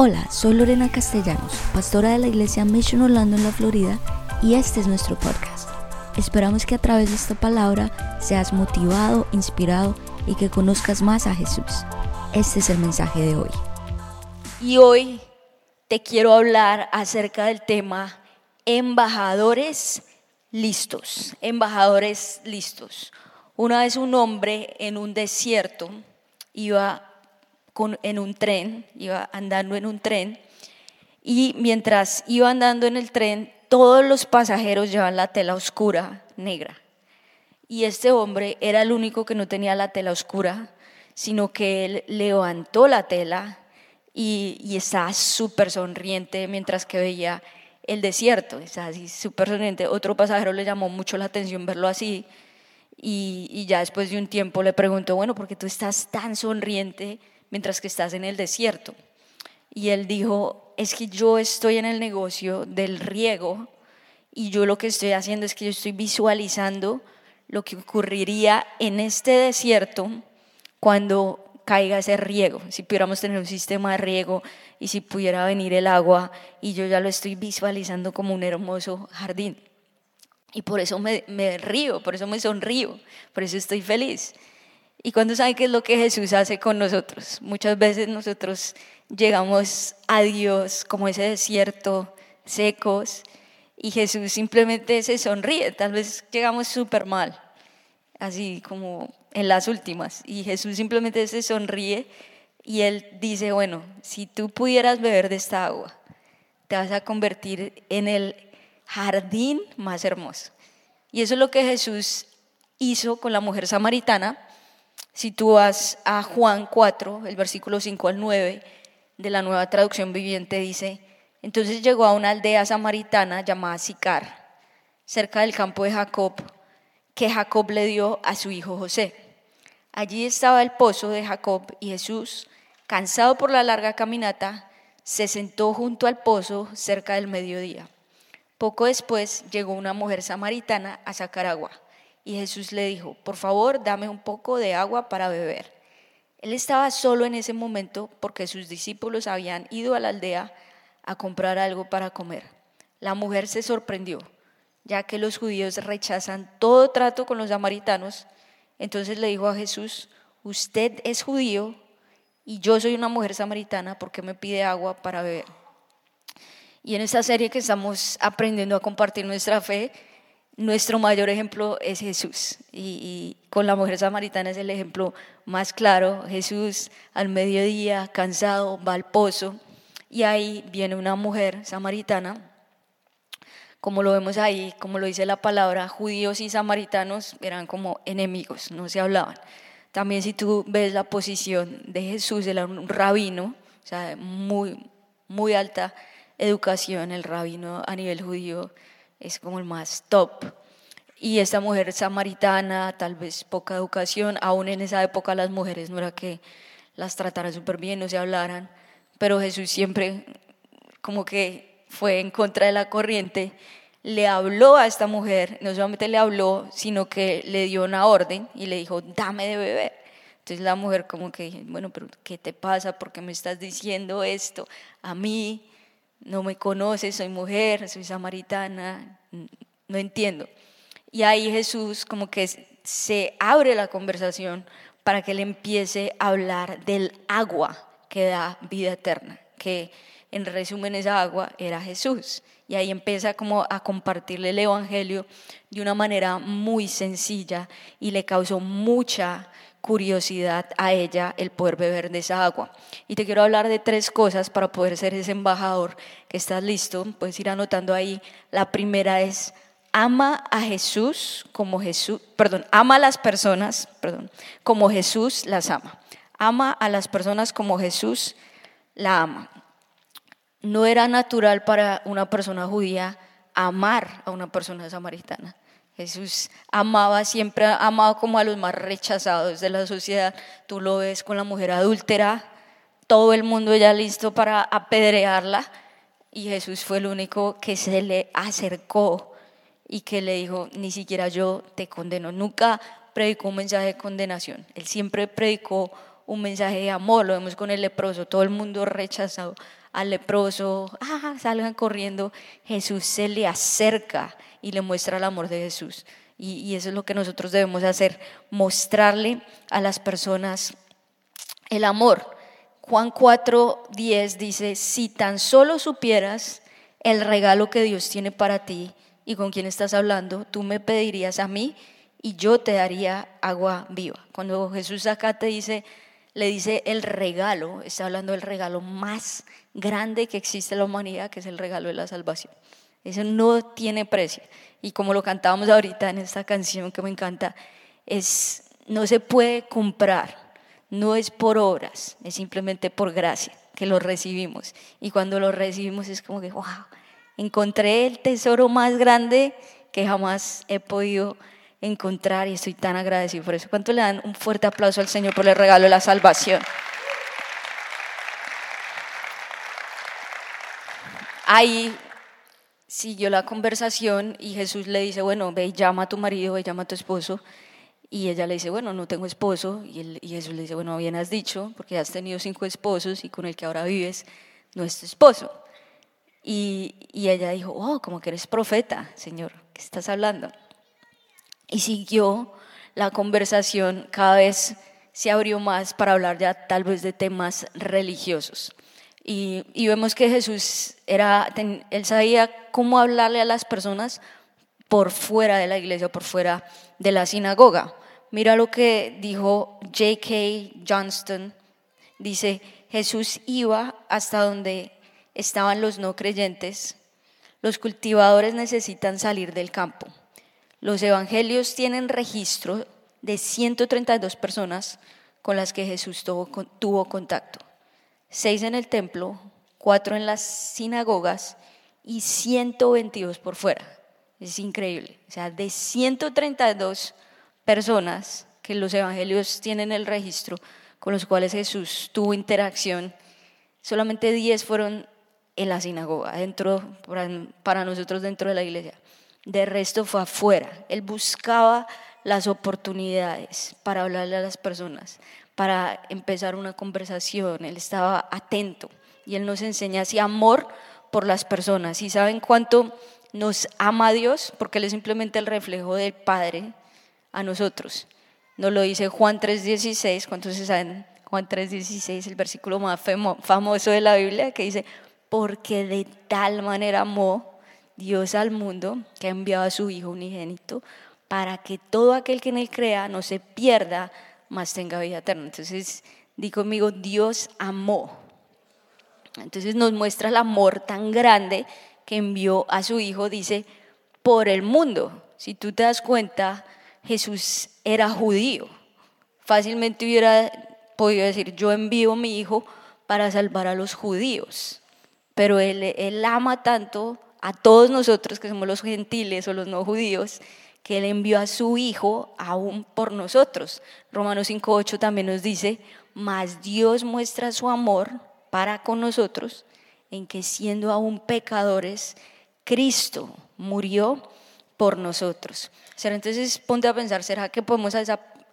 Hola, soy Lorena Castellanos, pastora de la iglesia Mission Orlando en la Florida y este es nuestro podcast. Esperamos que a través de esta palabra seas motivado, inspirado y que conozcas más a Jesús. Este es el mensaje de hoy. Y hoy te quiero hablar acerca del tema embajadores listos, embajadores listos. Una vez un hombre en un desierto iba en un tren, iba andando en un tren, y mientras iba andando en el tren, todos los pasajeros llevaban la tela oscura, negra. Y este hombre era el único que no tenía la tela oscura, sino que él levantó la tela y, y estaba súper sonriente mientras que veía el desierto, estaba así súper sonriente. Otro pasajero le llamó mucho la atención verlo así y, y ya después de un tiempo le preguntó, bueno, ¿por qué tú estás tan sonriente? Mientras que estás en el desierto. Y él dijo, es que yo estoy en el negocio del riego y yo lo que estoy haciendo es que yo estoy visualizando lo que ocurriría en este desierto cuando caiga ese riego, si pudiéramos tener un sistema de riego y si pudiera venir el agua y yo ya lo estoy visualizando como un hermoso jardín. Y por eso me, me río, por eso me sonrío, por eso estoy feliz. Y cuando saben qué es lo que Jesús hace con nosotros, muchas veces nosotros llegamos a Dios como ese desierto, secos, y Jesús simplemente se sonríe. Tal vez llegamos súper mal, así como en las últimas, y Jesús simplemente se sonríe y Él dice, bueno, si tú pudieras beber de esta agua, te vas a convertir en el jardín más hermoso. Y eso es lo que Jesús hizo con la mujer samaritana si tú vas a Juan 4, el versículo 5 al 9 de la nueva traducción viviente, dice, entonces llegó a una aldea samaritana llamada Sicar, cerca del campo de Jacob, que Jacob le dio a su hijo José. Allí estaba el pozo de Jacob y Jesús, cansado por la larga caminata, se sentó junto al pozo cerca del mediodía. Poco después llegó una mujer samaritana a sacar agua. Y Jesús le dijo, por favor, dame un poco de agua para beber. Él estaba solo en ese momento porque sus discípulos habían ido a la aldea a comprar algo para comer. La mujer se sorprendió, ya que los judíos rechazan todo trato con los samaritanos. Entonces le dijo a Jesús, usted es judío y yo soy una mujer samaritana, ¿por qué me pide agua para beber? Y en esta serie que estamos aprendiendo a compartir nuestra fe, nuestro mayor ejemplo es Jesús y, con la mujer samaritana es el ejemplo más claro. Jesús al mediodía, cansado, va al pozo y ahí viene una mujer samaritana. Como lo vemos ahí, como lo dice la palabra, judíos y samaritanos eran como enemigos, no se hablaban. También si tú ves la posición de Jesús, era un rabino, o sea, muy, muy alta educación, el rabino a nivel judío es como el más top. Y esta mujer samaritana, tal vez poca educación, aún en esa época las mujeres no era que las trataran súper bien, no se hablaran, pero Jesús siempre como que fue en contra de la corriente, le habló a esta mujer, no solamente le habló, sino que le dio una orden y le dijo, dame de beber. Entonces la mujer como que, bueno, pero ¿qué te pasa? ¿Por qué me estás diciendo esto a mí? No me conoces, soy mujer, soy samaritana, no entiendo. Y ahí Jesús como que se abre la conversación para que él empiece a hablar del agua que da vida eterna, que en resumen esa agua era Jesús. Y ahí empieza como a compartirle el Evangelio de una manera muy sencilla y le causó mucha curiosidad a ella el poder beber de esa agua. Y te quiero hablar de tres cosas para poder ser ese embajador que estás listo. Puedes ir anotando ahí. La primera es ama a Jesús como Jesús, perdón, ama a las personas, perdón, como Jesús las ama. Ama a las personas como Jesús la ama. No era natural para una persona judía amar a una persona samaritana. Jesús amaba, siempre ha amado como a los más rechazados de la sociedad. Tú lo ves con la mujer adúltera, todo el mundo ya listo para apedrearla y Jesús fue el único que se le acercó y que le dijo, ni siquiera yo te condeno. Nunca predicó un mensaje de condenación, él siempre predicó un mensaje de amor, lo vemos con el leproso, todo el mundo rechazado al leproso, ah, salgan corriendo, Jesús se le acerca y le muestra el amor de Jesús. Y, eso es lo que nosotros debemos hacer, mostrarle a las personas el amor. Juan 4:10 dice, si tan solo supieras el regalo que Dios tiene para ti y con quién estás hablando, tú me pedirías a mí y yo te daría agua viva. Cuando Jesús acá te dice, le dice el regalo, está hablando del regalo más grande que existe en la humanidad, que es el regalo de la salvación. Eso no tiene precio. Y como lo cantábamos ahorita en esta canción que me encanta, es, no se puede comprar, no es por obras, es simplemente por gracia que lo recibimos. Y cuando lo recibimos es como que, wow, encontré el tesoro más grande que jamás he podido encontrar y estoy tan agradecido por eso. ¿Cuánto le dan un fuerte aplauso al Señor por el regalo de la salvación? Ahí siguió la conversación y Jesús le dice, bueno, ve y llama a tu marido, ve y llama a tu esposo. Y ella le dice, bueno, no tengo esposo. Y, él, y Jesús le dice, bueno, bien has dicho, porque has tenido cinco esposos y con el que ahora vives no es tu esposo. Y, y ella dijo, oh, como que eres profeta, Señor, ¿qué estás hablando? Y siguió la conversación, cada vez se abrió más para hablar ya tal vez de temas religiosos. Y, vemos que Jesús era, él sabía cómo hablarle a las personas por fuera de la iglesia, por fuera de la sinagoga. Mira lo que dijo J.K. Johnston. Dice, Jesús iba hasta donde estaban los no creyentes. Los cultivadores necesitan salir del campo. Los evangelios tienen registro de 132 personas con las que Jesús tuvo, contacto. Seis en el templo, cuatro en las sinagogas y 122 por fuera. Es increíble. O sea, de 132 personas que los evangelios tienen el registro con los cuales Jesús tuvo interacción, solamente 10 fueron en la sinagoga, dentro, para nosotros dentro de la iglesia de resto fue afuera. Él buscaba las oportunidades para hablarle a las personas, para empezar una conversación. Él estaba atento y Él nos enseña así amor por las personas. ¿Y saben cuánto nos ama Dios? Porque Él es simplemente el reflejo del Padre a nosotros. Nos lo dice Juan 3.16, ¿cuántos se saben? Juan 3.16, el versículo más famoso de la Biblia, que dice, porque de tal manera amó Dios al mundo, que ha enviado a su Hijo unigénito, para que todo aquel que en él crea no se pierda, mas tenga vida eterna. Entonces, di conmigo, Dios amó. Entonces nos muestra el amor tan grande que envió a su Hijo, dice, por el mundo. Si tú te das cuenta, Jesús era judío. Fácilmente hubiera podido decir, yo envío a mi Hijo para salvar a los judíos. Pero él, él ama tanto a todos nosotros que somos los gentiles o los no judíos, que Él envió a su Hijo aún por nosotros. Romanos 5.8 también nos dice, mas Dios muestra su amor para con nosotros en que siendo aún pecadores, Cristo murió por nosotros. entonces ponte a pensar, ¿será que podemos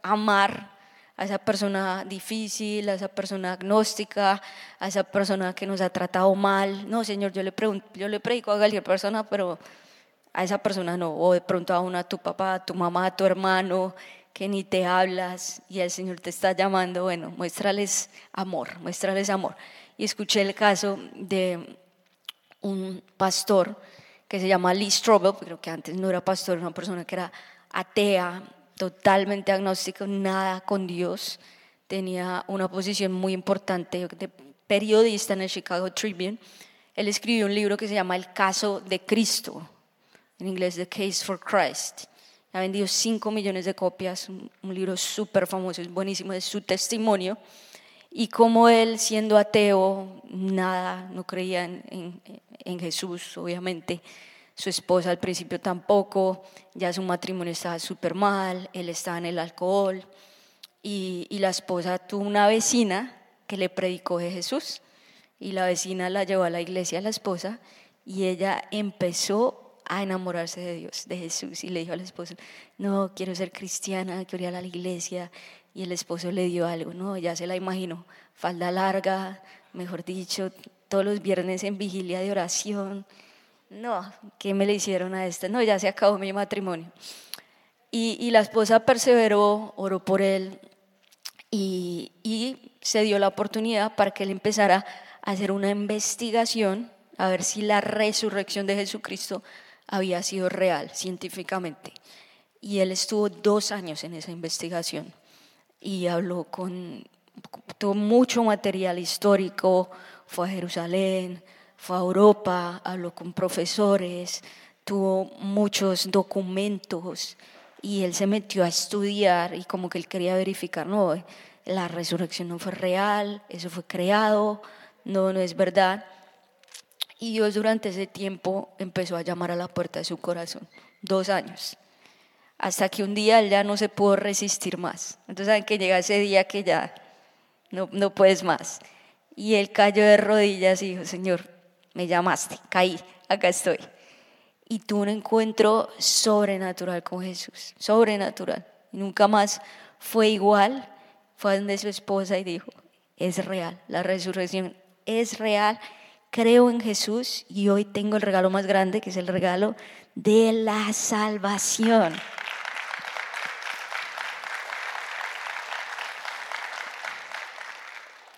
amar a esa persona difícil, a esa persona agnóstica, a esa persona que nos ha tratado mal. No, Señor, yo le, yo le predico a cualquier persona, pero a esa persona no. O de pronto a una, a tu papá, a tu mamá, a tu hermano, que ni te hablas y el Señor te está llamando. Bueno, muéstrales amor, muéstrales amor. Y escuché el caso de un pastor que se llama Lee Strobel, creo que antes no era pastor, era una persona que era atea, totalmente agnóstico, nada con Dios. Tenía una posición muy importante de periodista en el Chicago Tribune. Él escribió un libro que se llama El caso de Cristo, en inglés The Case for Christ. Ha vendido 5 millones de copias, un, libro súper famoso, es buenísimo, es su testimonio. Y como él, siendo ateo, nada, no creía en, en Jesús, obviamente, su esposa al principio tampoco, ya su matrimonio estaba súper mal, él estaba en el alcohol y, y la esposa tuvo una vecina que le predicó de Jesús y la vecina la llevó a la iglesia la esposa y ella empezó a enamorarse de Dios, de Jesús y le dijo al esposo, no, quiero ser cristiana, quiero ir a la iglesia y el esposo le dio algo, no, ya se la imagino, falda larga, mejor dicho, todos los viernes en vigilia de oración. No, ¿qué me le hicieron a esta? No, ya se acabó mi matrimonio. Y, la esposa perseveró, oró por él y, y se dio la oportunidad para que él empezara a hacer una investigación a ver si la resurrección de Jesucristo había sido real científicamente. Y él estuvo dos años en esa investigación y habló con, tuvo mucho material histórico, fue a Jerusalén, fue a Europa, habló con profesores, tuvo muchos documentos y él se metió a estudiar y como que él quería verificar, no, la resurrección no fue real, eso fue creado, no, no es verdad. Y Dios durante ese tiempo empezó a llamar a la puerta de su corazón, dos años, hasta que un día él ya no se pudo resistir más. Entonces saben que llega ese día que ya no, no puedes más. Y él cayó de rodillas y dijo, Señor, me llamaste, caí, acá estoy. Y tuvo un encuentro sobrenatural con Jesús, sobrenatural. Nunca más fue igual. Fue donde su esposa y dijo, es real, la resurrección es real creo en Jesús y hoy tengo el regalo más grande, que es el regalo de la salvación.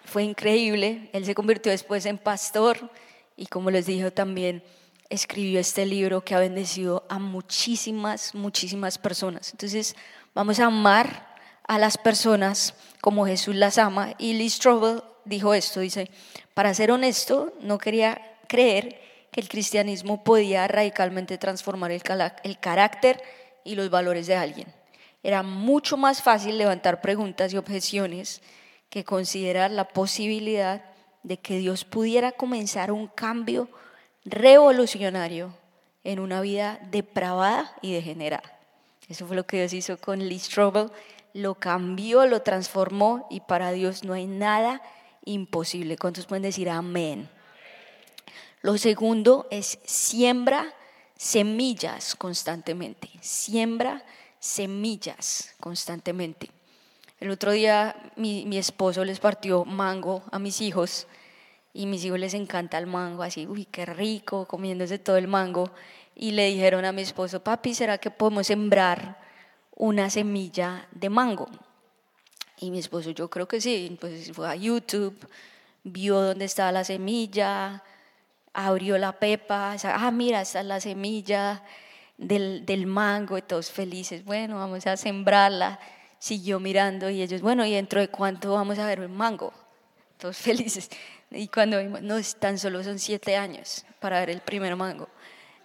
Fue increíble, él se convirtió después en pastor y como les dije también escribió este libro que ha bendecido a muchísimas, muchísimas personas. Entonces vamos a amar a las personas como Jesús las ama y Lee Strobel dijo esto, dice, para ser honesto, no quería creer que el cristianismo podía radicalmente transformar el, el carácter y los valores de alguien. Era mucho más fácil levantar preguntas y objeciones que considerar la posibilidad de que Dios pudiera comenzar un cambio revolucionario en una vida depravada y degenerada. Eso fue lo que Dios hizo con Lee Strobel, lo cambió, lo transformó y para Dios no hay nada imposible. ¿Cuántos pueden decir amén? Lo segundo es siembra semillas constantemente. Siembra semillas constantemente. El otro día mi, mi, esposo les partió mango a mis hijos y mis hijos les encanta el mango, así, uy, qué rico, comiéndose todo el mango. Y le dijeron a mi esposo, papi, ¿será que podemos sembrar una semilla de mango? Y mi esposo, yo creo que sí, pues fue a YouTube, vio dónde estaba la semilla, abrió la pepa, ah, mira, esta es la semilla del, del mango, y todos felices, bueno, vamos a sembrarla. Siguió mirando y ellos, bueno, ¿y dentro de cuánto vamos a ver el mango? Todos felices. Y cuando vimos, no, tan solo son siete años para ver el primer mango.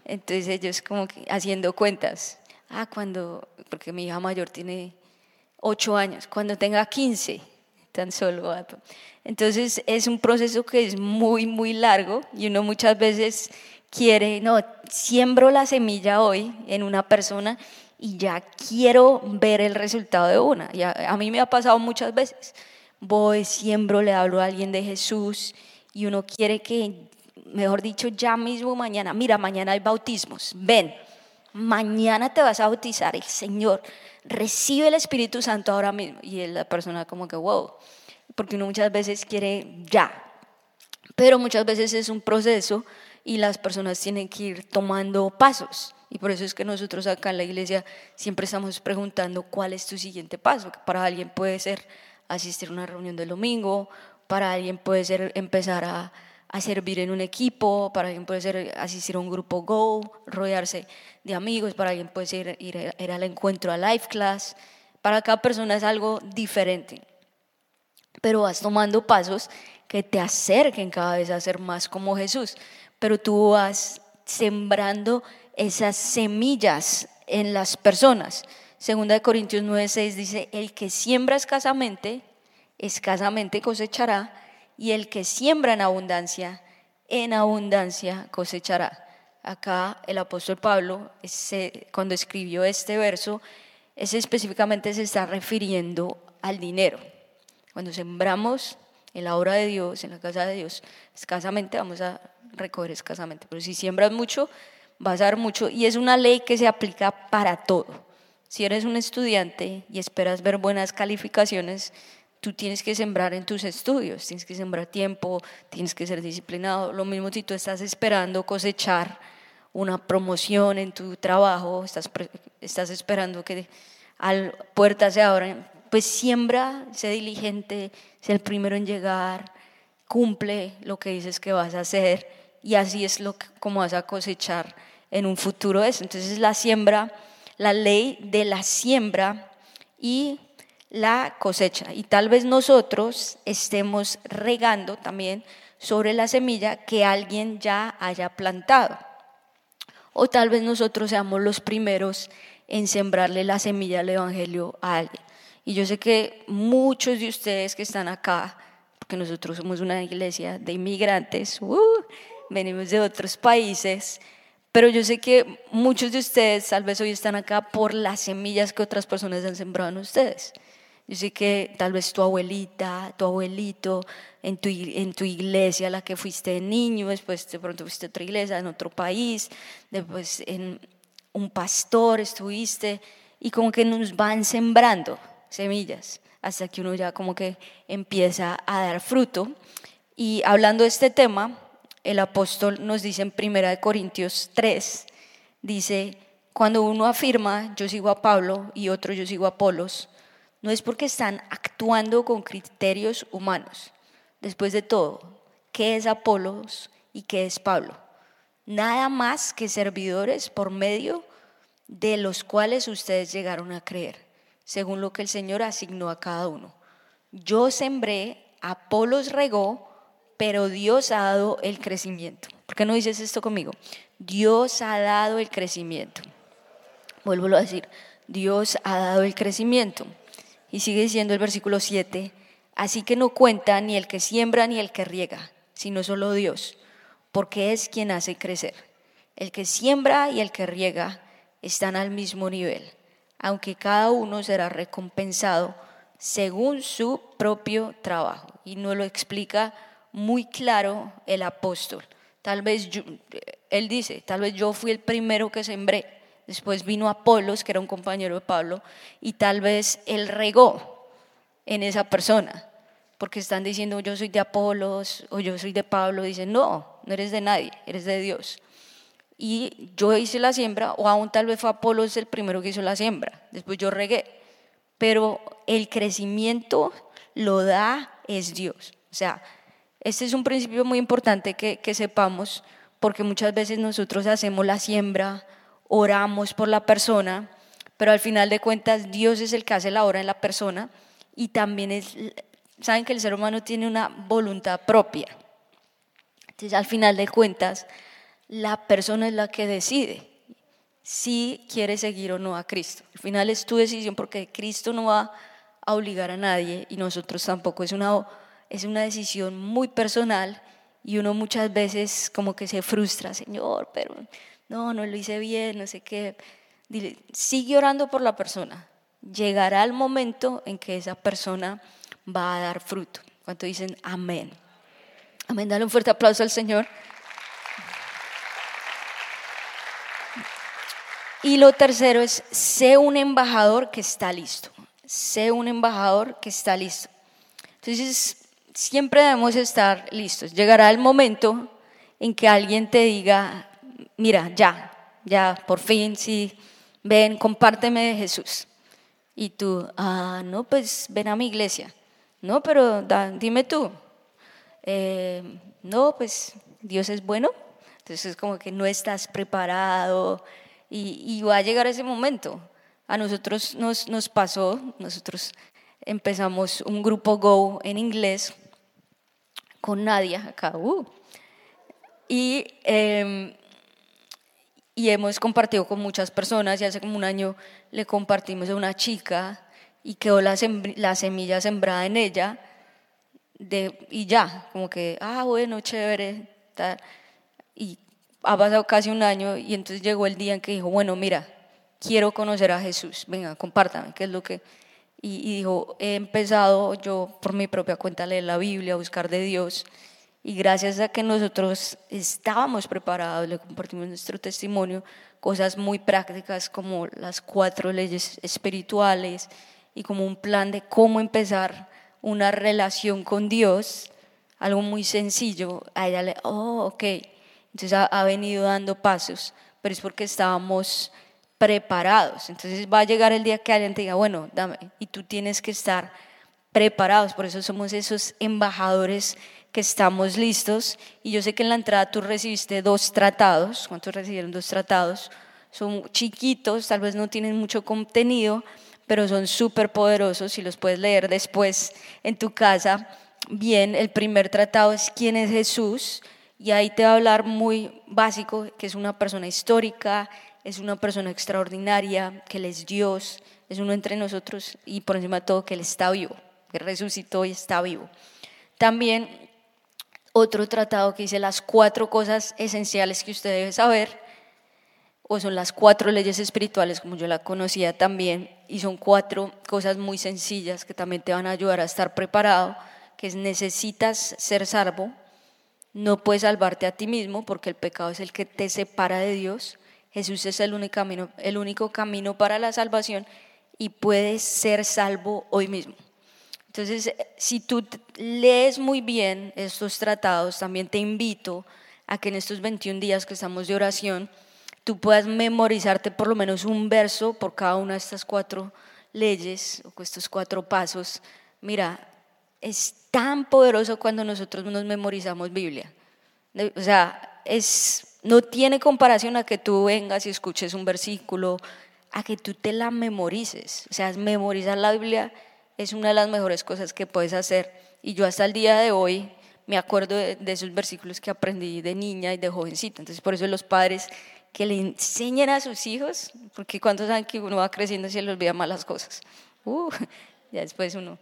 Entonces ellos como que haciendo cuentas, ah, cuando, porque mi hija mayor tiene ocho años, cuando tenga 15, tan solo. Entonces es un proceso que es muy, muy largo y uno muchas veces quiere, no, siembro la semilla hoy en una persona y ya quiero ver el resultado de una. Y a, mí me ha pasado muchas veces. Voy, siembro, le hablo a alguien de Jesús y uno quiere que, mejor dicho, ya mismo mañana, mira, mañana hay bautismos, ven, mañana te vas a bautizar, el Señor recibe el Espíritu Santo ahora mismo. Y la persona como que, wow, porque uno muchas veces quiere ya, pero muchas veces es un proceso y las personas tienen que ir tomando pasos. Y por eso es que nosotros acá en la iglesia siempre estamos preguntando cuál es tu siguiente paso. Que para alguien puede ser asistir a una reunión del domingo, para alguien puede ser empezar a, a servir en un equipo, para alguien puede ser asistir a un grupo Go, rodearse de amigos, para alguien puede ser ir, ir al encuentro a Life Class. Para cada persona es algo diferente. Pero vas tomando pasos que te acerquen cada vez a ser más como Jesús. Pero tú vas sembrando esas semillas en las personas. Segunda de Corintios 9:6 dice, el que siembra escasamente, escasamente cosechará, y el que siembra en abundancia, en abundancia cosechará. Acá el apóstol Pablo, cuando escribió este verso, ese específicamente se está refiriendo al dinero. Cuando sembramos en la obra de Dios, en la casa de Dios, escasamente vamos a recoger escasamente. Pero si siembras mucho, vas a dar mucho. Y es una ley que se aplica para todo. Si eres un estudiante y esperas ver buenas calificaciones, tú tienes que sembrar en tus estudios, tienes que sembrar tiempo, tienes que ser disciplinado. Lo mismo si tú estás esperando cosechar una promoción en tu trabajo, estás, estás esperando que al puertas se abran, pues siembra, sé diligente, sé el primero en llegar, cumple lo que dices que vas a hacer y así es lo que, como vas a cosechar en un futuro eso. Entonces la siembra, la ley de la siembra y la cosecha. Y tal vez nosotros estemos regando también sobre la semilla que alguien ya haya plantado. O tal vez nosotros seamos los primeros en sembrarle la semilla del Evangelio a alguien. Y yo sé que muchos de ustedes que están acá, porque nosotros somos una iglesia de inmigrantes, uh, venimos de otros países, pero yo sé que muchos de ustedes tal vez hoy están acá por las semillas que otras personas han sembrado en ustedes. Yo sé que tal vez tu abuelita, tu abuelito, en tu, en tu iglesia, la que fuiste niño, después de pronto fuiste a otra iglesia en otro país, después en un pastor estuviste, y como que nos van sembrando semillas hasta que uno ya como que empieza a dar fruto. Y hablando de este tema, el apóstol nos dice en 1 Corintios 3, dice, cuando uno afirma yo sigo a Pablo y otro yo sigo a Apolos, no es porque están actuando con criterios humanos. Después de todo, ¿qué es Apolos y qué es Pablo? Nada más que servidores por medio de los cuales ustedes llegaron a creer, según lo que el Señor asignó a cada uno. Yo sembré, Apolos regó, pero Dios ha dado el crecimiento. ¿Por qué no dices esto conmigo? Dios ha dado el crecimiento. Vuelvo a decir, Dios ha dado el crecimiento. Y sigue diciendo el versículo 7, así que no cuenta ni el que siembra ni el que riega, sino solo Dios, porque es quien hace crecer. El que siembra y el que riega están al mismo nivel, aunque cada uno será recompensado según su propio trabajo. Y no lo explica muy claro el apóstol. Tal vez él dice, tal vez yo fui el primero que sembré, después vino Apolos, que era un compañero de Pablo, y tal vez él regó en esa persona, porque están diciendo yo soy de Apolos o yo soy de Pablo, dicen no, no eres de nadie, eres de Dios. Y yo hice la siembra, o aún tal vez fue Apolos el primero que hizo la siembra, después yo regué, pero el crecimiento lo da es Dios. O sea, este es un principio muy importante que, sepamos porque muchas veces nosotros hacemos la siembra, oramos por la persona, pero al final de cuentas Dios es el que hace la obra en la persona y también es, saben que el ser humano tiene una voluntad propia. Entonces al final de cuentas la persona es la que decide si quiere seguir o no a Cristo. Al final es tu decisión porque Cristo no va a obligar a nadie y nosotros tampoco. Es una es una decisión muy personal y uno muchas veces como que se frustra, Señor, pero no, no lo hice bien, no sé qué. Dile, sigue orando por la persona. Llegará el momento en que esa persona va a dar fruto. Cuando dicen amén. Amén, dale un fuerte aplauso al Señor. Y lo tercero es, sé un embajador que está listo. Sé un embajador que está listo. Entonces, siempre debemos estar listos. Llegará el momento en que alguien te diga, mira, ya, ya, por fin, sí, ven, compárteme de Jesús. Y tú, ah, no, pues ven a mi iglesia. No, pero dime tú. Eh, no, pues Dios es bueno. Entonces es como que no estás preparado y, y va a llegar ese momento. A nosotros nos, nos pasó, nosotros empezamos un grupo Go en inglés con Nadia acá. Uh. Y, em, y hemos compartido con muchas personas y hace como un año le compartimos a una chica y quedó la, la semilla sembrada en ella de, y ya, como que, ah, bueno, chévere. Y ha pasado casi un año y entonces llegó el día en que dijo, bueno, mira, quiero conocer a Jesús, venga, compártame, qué es lo que y, dijo, he empezado yo por mi propia cuenta a leer la Biblia, a buscar de Dios, y gracias a que nosotros estábamos preparados, le compartimos nuestro testimonio, cosas muy prácticas como las cuatro leyes espirituales y como un plan de cómo empezar una relación con Dios, algo muy sencillo, a ella le, oh, ok, entonces ha, venido dando pasos, pero es porque estábamos preparados. Entonces va a llegar el día que alguien te diga, bueno, dame, y tú tienes que estar preparados, por eso somos esos embajadores que estamos listos. Y yo sé que en la entrada tú recibiste dos tratados, ¿cuántos recibieron dos tratados? Son chiquitos, tal vez no tienen mucho contenido, pero son súper poderosos y los puedes leer después en tu casa bien, el primer tratado es quién es Jesús y ahí te va a hablar muy básico, que es una persona histórica, es una persona extraordinaria, que Él es Dios, es uno entre nosotros y por encima de todo que Él está vivo, que resucitó y está vivo. También otro tratado que dice las cuatro cosas esenciales que usted debe saber, o son las cuatro leyes espirituales como yo la conocía también, y son cuatro cosas muy sencillas que también te van a ayudar a estar preparado que necesitas ser salvo, no puedes salvarte a ti mismo porque el pecado es el que te separa de Dios. Jesús es el único camino, el único camino para la salvación y puedes ser salvo hoy mismo. Entonces, si tú lees muy bien estos tratados, también te invito a que en estos 21 días que estamos de oración, tú puedas memorizarte por lo menos un verso por cada una de estas cuatro leyes o estos cuatro pasos. Mira, es tan poderoso cuando nosotros nos memorizamos Biblia. O sea, es, no tiene comparación a que tú vengas y escuches un versículo, a que tú te la memorices. O sea, memorizar la Biblia es una de las mejores cosas que puedes hacer. Y yo hasta el día de hoy me acuerdo de, esos versículos que aprendí de niña y de jovencita. Entonces, por eso los padres que le enseñen a sus hijos, porque cuando saben que uno va creciendo se le olvida malas cosas. Uh, ya después uno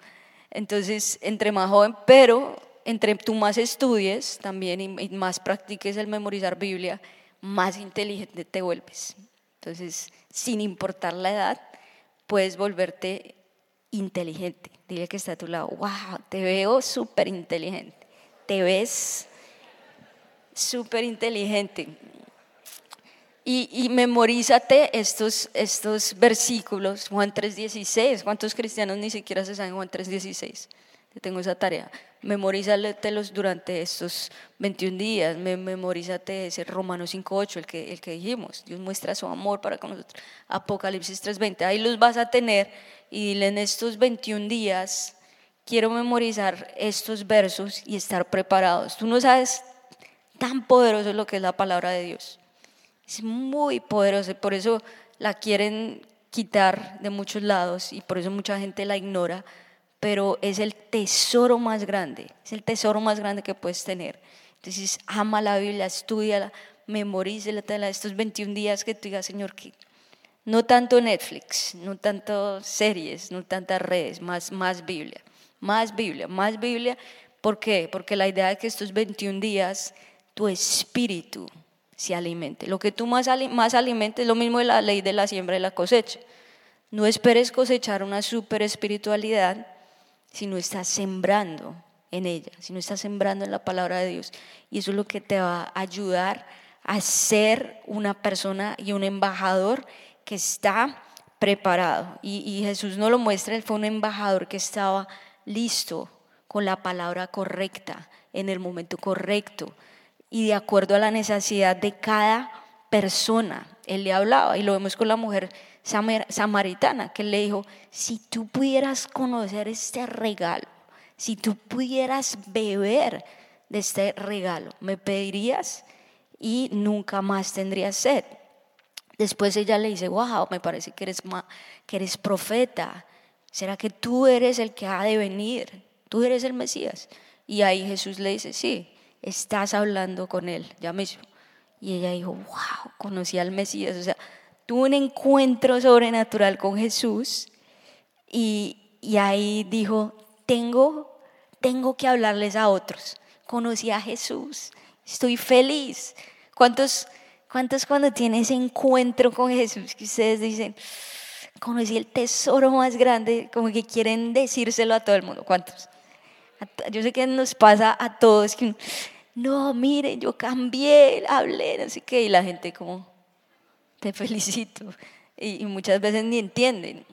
entonces, entre más joven, pero entre tú más estudies también y más practiques el memorizar Biblia, más inteligente te vuelves. Entonces, sin importar la edad, puedes volverte inteligente. Dile que está a tu lado, wow, te veo súper inteligente. Te ves súper inteligente. Y, y, memorízate estos, estos versículos, Juan 3.16. ¿Cuántos cristianos ni siquiera se saben Juan 3.16? Te tengo esa tarea. Memorízatelos durante estos 21 días. Memorízate ese Romanos 5.8, el que, el que dijimos. Dios muestra su amor para con nosotros. Apocalipsis 3.20. Ahí los vas a tener y en estos 21 días, quiero memorizar estos versos y estar preparados. Tú no sabes tan poderoso lo que es la palabra de Dios. Es muy poderosa, por eso la quieren quitar de muchos lados y por eso mucha gente la ignora, pero es el tesoro más grande, es el tesoro más grande que puedes tener. Entonces, ama la Biblia, estudiala, memorízala estos 21 días que tú digas, Señor, que no tanto Netflix, no tanto series, no tantas redes, más, más Biblia, más Biblia, más Biblia. ¿Por qué? Porque la idea es que estos 21 días tu espíritu se alimente. Lo que tú más, más alimentes es lo mismo de la ley de la siembra y la cosecha. No esperes cosechar una super espiritualidad si no estás sembrando en ella, si no estás sembrando en la palabra de Dios. Y eso es lo que te va a ayudar a ser una persona y un embajador que está preparado. Y, y Jesús no lo muestra, él fue un embajador que estaba listo con la palabra correcta, en el momento correcto y de acuerdo a la necesidad de cada persona. Él le hablaba y lo vemos con la mujer samaritana que le dijo, si tú pudieras conocer este regalo, si tú pudieras beber de este regalo, me pedirías y nunca más tendrías sed. Después ella le dice, wow, me parece que eres, que eres profeta. ¿Será que tú eres el que ha de venir? ¿Tú eres el Mesías? Y ahí Jesús le dice, sí, estás hablando con él, ya mismo. Y ella dijo, wow, conocí al Mesías. O sea, tuvo un encuentro sobrenatural con Jesús y, y ahí dijo, tengo, tengo que hablarles a otros. Conocí a Jesús, estoy feliz. ¿Cuántos, cuántos cuando tienen ese encuentro con Jesús que ustedes dicen, conocí el tesoro más grande, como que quieren decírselo a todo el mundo? ¿Cuántos? Yo sé que nos pasa a todos que, no, miren, yo cambié, hablé, así que y la gente como, te felicito. Y, muchas veces ni entienden,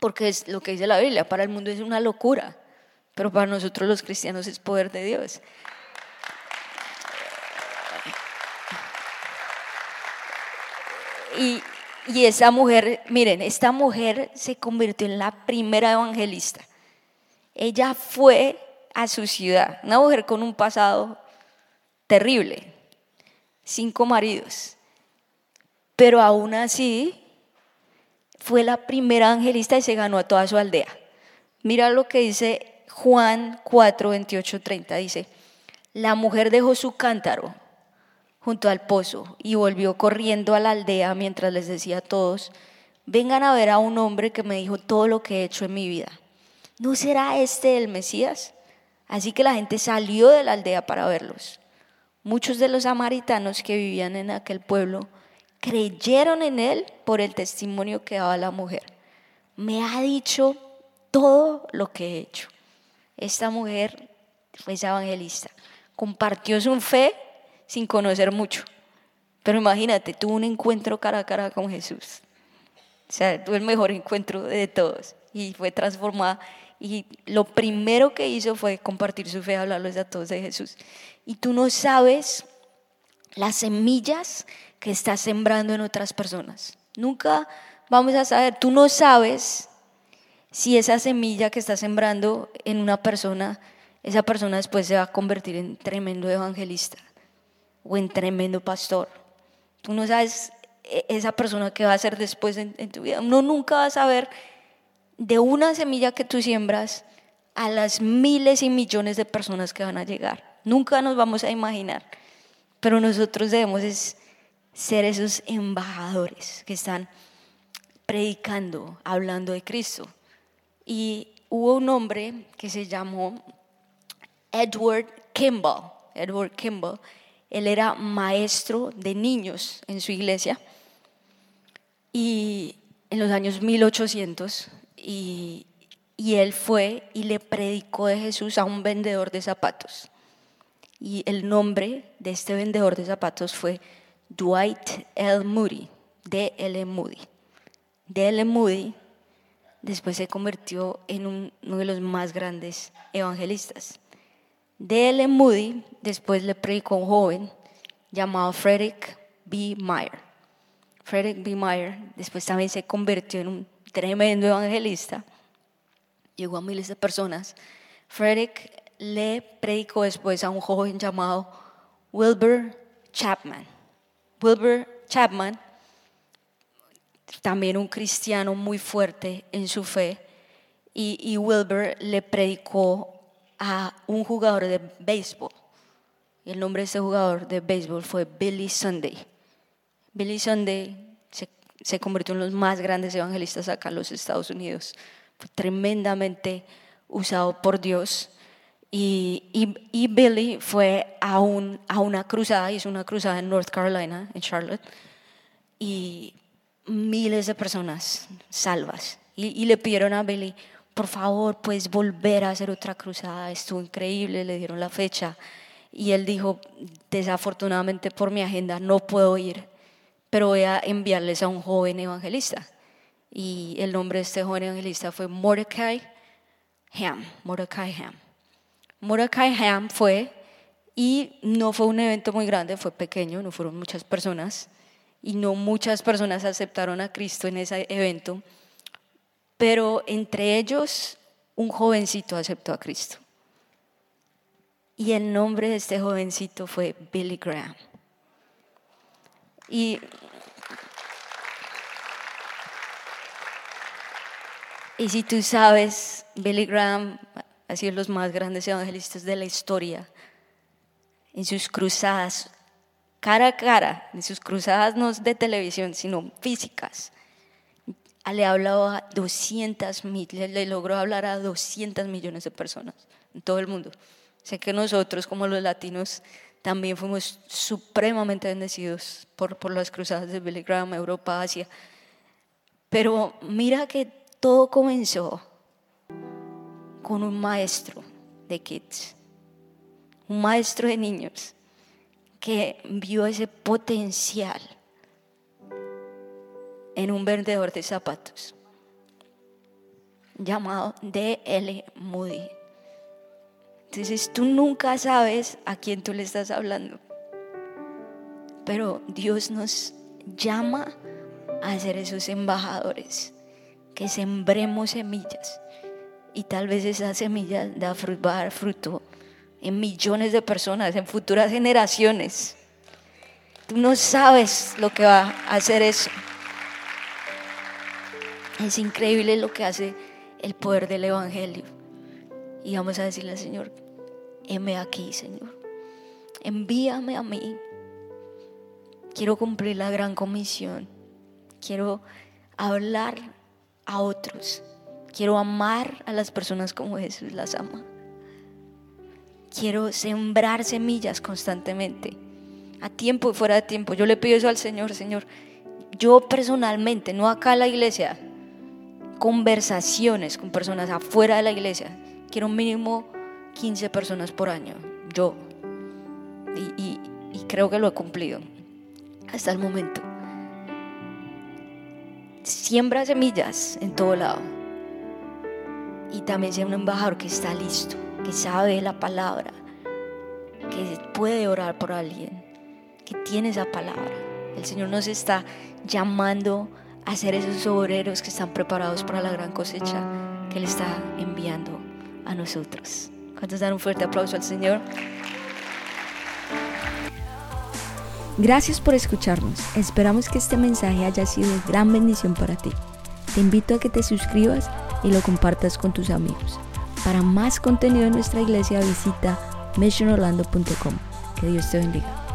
porque es lo que dice la Biblia, para el mundo es una locura. pero para nosotros los cristianos es poder de Dios. Y, y esa mujer, miren, esta mujer se convirtió en la primera evangelista. Ella fue a su ciudad, una mujer con un pasado terrible, cinco maridos, pero aún así fue la primera evangelista y se ganó a toda su aldea. Mira lo que dice Juan 4, 28, 30. Dice, la mujer dejó su cántaro junto al pozo y volvió corriendo a la aldea mientras les decía a todos, vengan a ver a un hombre que me dijo todo lo que he hecho en mi vida. ¿No será este el Mesías? Así que la gente salió de la aldea para verlos. Muchos de los samaritanos que vivían en aquel pueblo creyeron en él por el testimonio que daba la mujer. Me ha dicho todo lo que he hecho. Esta mujer fue evangelista. Compartió su fe sin conocer mucho. Pero imagínate, tuvo un encuentro cara a cara con Jesús. O sea, tuvo el mejor encuentro de todos. Y fue transformada. Y lo primero que hizo fue compartir su fe, hablarles a todos de Jesús. Y tú no sabes las semillas que estás sembrando en otras personas. Nunca vamos a saber, tú no sabes si esa semilla que estás sembrando en una persona, esa persona después se va a convertir en tremendo evangelista o en tremendo pastor. Tú no sabes e-, esa persona que va a ser después en, tu vida. Uno nunca va a saber de una semilla que tú siembras a las miles y millones de personas que van a llegar. Nunca nos vamos a imaginar. Pero nosotros debemos ser esos embajadores que están predicando, hablando de Cristo. Y hubo un hombre que se llamó Edward Kimball. Edward Kimball él era maestro de niños en su iglesia y en los años 1800 y, y él fue y le predicó de Jesús a un vendedor de zapatos. Y el nombre de este vendedor de zapatos fue Dwight L. Moody, D.L. Moody. D.L. Moody después se convirtió en uno de los más grandes evangelistas. D.L. Moody después le predicó a un joven llamado Frederick B. Meyer. Frederick B. Meyer después también se convirtió en un tremendo evangelista. Llegó a miles de personas. Frederick le predicó después a un joven llamado Wilbur Chapman. Wilbur Chapman, también un cristiano muy fuerte en su fe, y, Wilbur le predicó a un jugador de béisbol. El nombre de ese jugador de béisbol fue Billy Sunday. Billy Sunday se, convirtió en los más grandes evangelistas acá en los Estados Unidos. Fue tremendamente usado por Dios. Y, y, Billy fue a, un, a una cruzada, hizo una cruzada en North Carolina, en Charlotte, y miles de personas salvas. Y, y le pidieron a Billy, por favor, puedes volver a hacer otra cruzada, estuvo increíble, le dieron la fecha. Y él dijo, desafortunadamente por mi agenda no puedo ir, pero voy a enviarles a un joven evangelista. Y el nombre de este joven evangelista fue Mordecai Ham. Mordecai Ham. Mordecai Ham fue, y no fue un evento muy grande, fue pequeño, no fueron muchas personas, y no muchas personas aceptaron a Cristo en ese evento pero entre ellos un jovencito aceptó a Cristo. Y el nombre de este jovencito fue Billy Graham. Y, y si tú sabes, Billy Graham ha sido los más grandes evangelistas de la historia. En sus cruzadas, cara a cara, en sus cruzadas no de televisión, sino físicas, le hablado a 200 mil, le logró hablar a 200 millones de personas en todo el mundo. Sé que nosotros como los latinos también fuimos supremamente bendecidos por, por las cruzadas de Billy Graham, Europa, Asia. Pero mira que todo comenzó con un maestro de kids, un maestro de niños que vio ese potencial en un vendedor de zapatos llamado D.L. Moody. Entonces tú nunca sabes a quién tú le estás hablando. Pero Dios nos llama a ser esos embajadores, que sembremos semillas. Y tal vez esas semillas da fruto, fruto en millones de personas, en futuras generaciones. Tú no sabes lo que va a hacer eso. Es increíble lo que hace el poder del Evangelio. Y vamos a decirle al Señor, heme aquí, Señor. Envíame a mí. Quiero cumplir la gran comisión. Quiero hablar a otros. Quiero amar a las personas como Jesús las ama. Quiero sembrar semillas constantemente, a tiempo y fuera de tiempo. Yo le pido eso al Señor, Señor. Yo personalmente, no acá en la iglesia, conversaciones con personas afuera de la iglesia. Quiero mínimo 15 personas por año, yo. Y, creo que lo he cumplido hasta el momento. Siembra semillas en todo lado. Y también sea un embajador que está listo, que sabe la palabra, que puede orar por alguien, que tiene esa palabra. El Señor nos está llamando a ser esos obreros que están preparados para la gran cosecha que Él está enviando a nosotros. ¿Cuántos dan un fuerte aplauso al Señor? Gracias por escucharnos. Esperamos que este mensaje haya sido de gran bendición para ti. Te invito a que te suscribas y lo compartas con tus amigos. Para más contenido en nuestra iglesia visita missionorlando.com. Que Dios te bendiga.